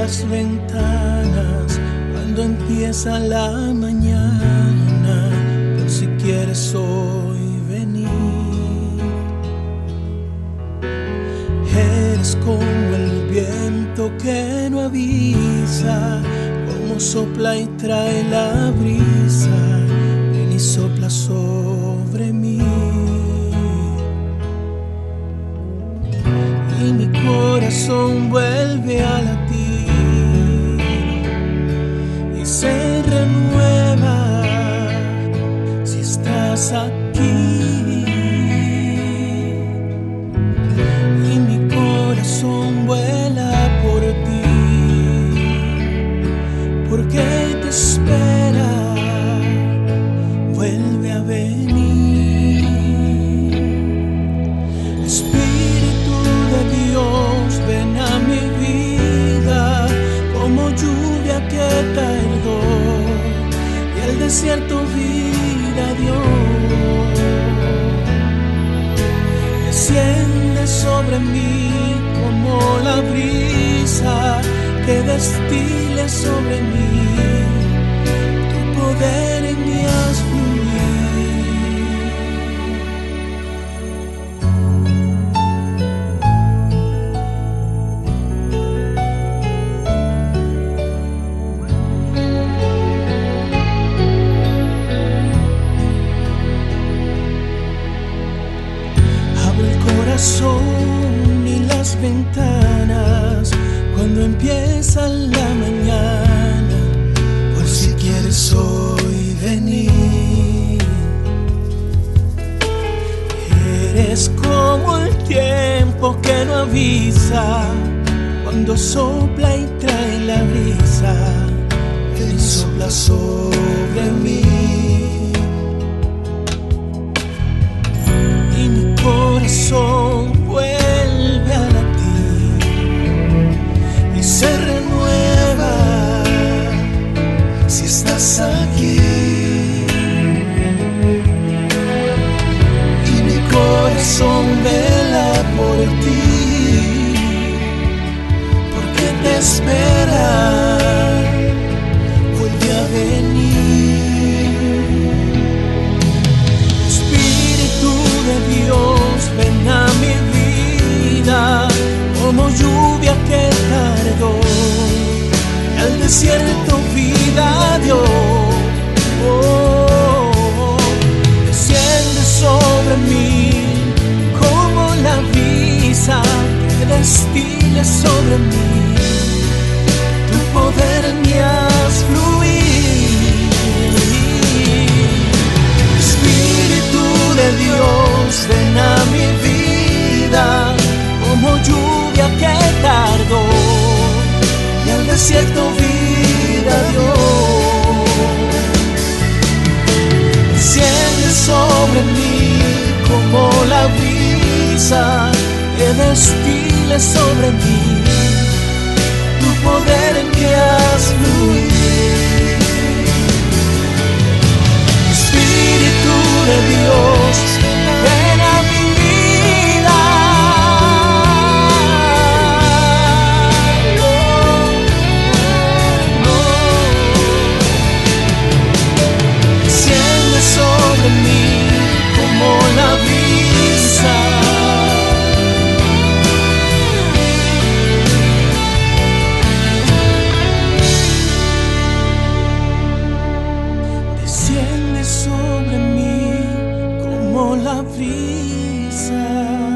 las ventanas cuando empieza la mañana, por si quieres hoy venir. Eres como el viento que no avisa, como sopla y trae la brisa, ven y sopla sobre mí. y mi corazón vuelve renueva si estás aquí. Y mi corazón vuela por ti, porque te espera, vuelve a venir. El desierto vida dio. Desciende sobre mí como la brisa que destile sobre mí corazón y las ventanas cuando empieza la mañana, por si quieres hoy venir. Eres como el tiempo que no avisa, cuando sopla y trae la brisa, y sopla sobre mí. Corazón vela por ti, porque te espera, vuelve a venir. Espíritu de Dios, ven a mi vida como lluvia que tardó y al desierto vida dio. Que tardó y al desierto vida dio. Desciende sobre mí como la brisa que destile sobre mí como la brisa.